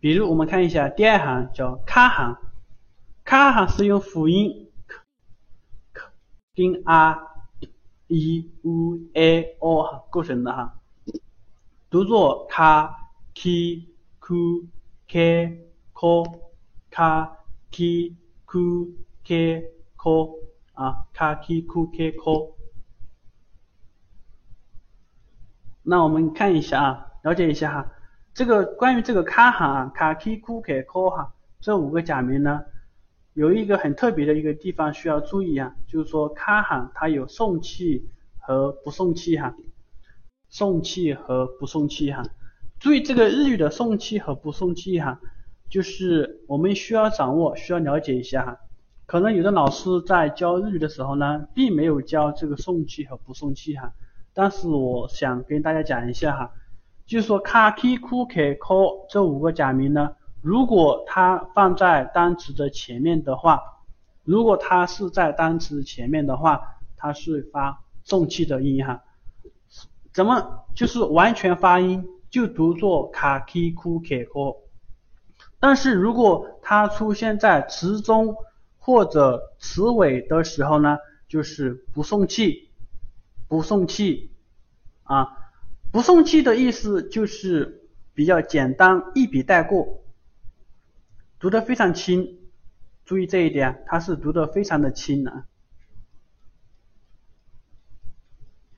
比如我们看一下第二行叫卡行，卡行是用辅音 k、k 跟 r、e、u、a、o 构成的哈，读作卡、k、ku、k、k、卡、k、ku、k、k 啊，卡、k、ku、k、k。那我们看一下啊，了解一下哈。这个关于这个卡行啊，卡 k 库 k 科哈，这五个假名呢，有一个很特别的一个地方需要注意啊，就是说卡行它有送气和不送气哈，送气和不送气哈。注意这个日语的送气和不送气哈，就是我们需要掌握，需要了解一下哈。可能有的老师在教日语的时候呢，并没有教这个送气和不送气哈，但是我想跟大家讲一下哈。就是说卡 k ku k ko 这五个假名呢，如果它放在单词的前面的话，如果它是在单词前面的话，它是发送气的音哈。怎么就是完全发音就读作卡 k ku k ko，但是如果它出现在词中或者词尾的时候呢，就是不送气，不送气啊。不送气的意思就是比较简单，一笔带过，读得非常轻。注意这一点，它是读得非常的轻啊。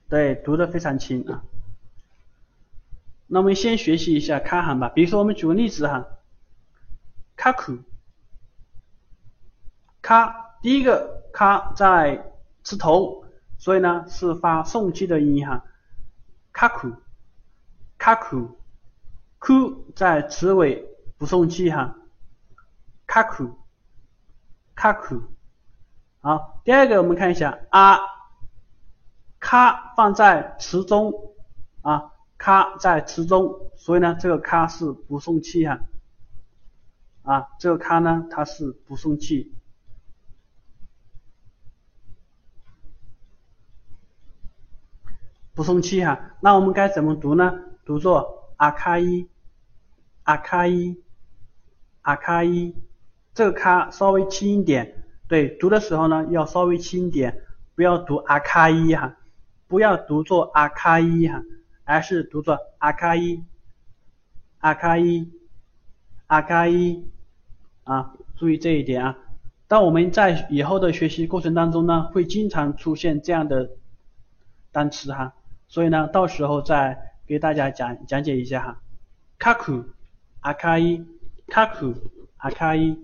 对，读得非常轻啊。那我们先学习一下卡行吧，比如说我们举个例子哈，卡库，卡，第一个卡在词头，所以呢是发送气的音哈。卡库，卡库，库在词尾不送气哈，卡库，卡库。好，第二个我们看一下。啊，卡放在词中。啊，卡在词中，所以呢这个卡是不送气哈，啊这个卡呢它是不送气。不送气哈，那我们该怎么读呢？读作阿卡伊，阿卡伊，阿卡伊，这个卡稍微轻一点，对，读的时候呢要稍微轻一点，不要读阿卡伊哈，不要读作阿卡伊哈，而是读作阿卡伊，阿卡伊，阿卡伊，啊，注意这一点啊。当我们在以后的学习过程当中呢，会经常出现这样的单词哈。所以呢，到时候在给大家讲讲解一下哈。卡库，阿卡伊，卡库，阿卡伊。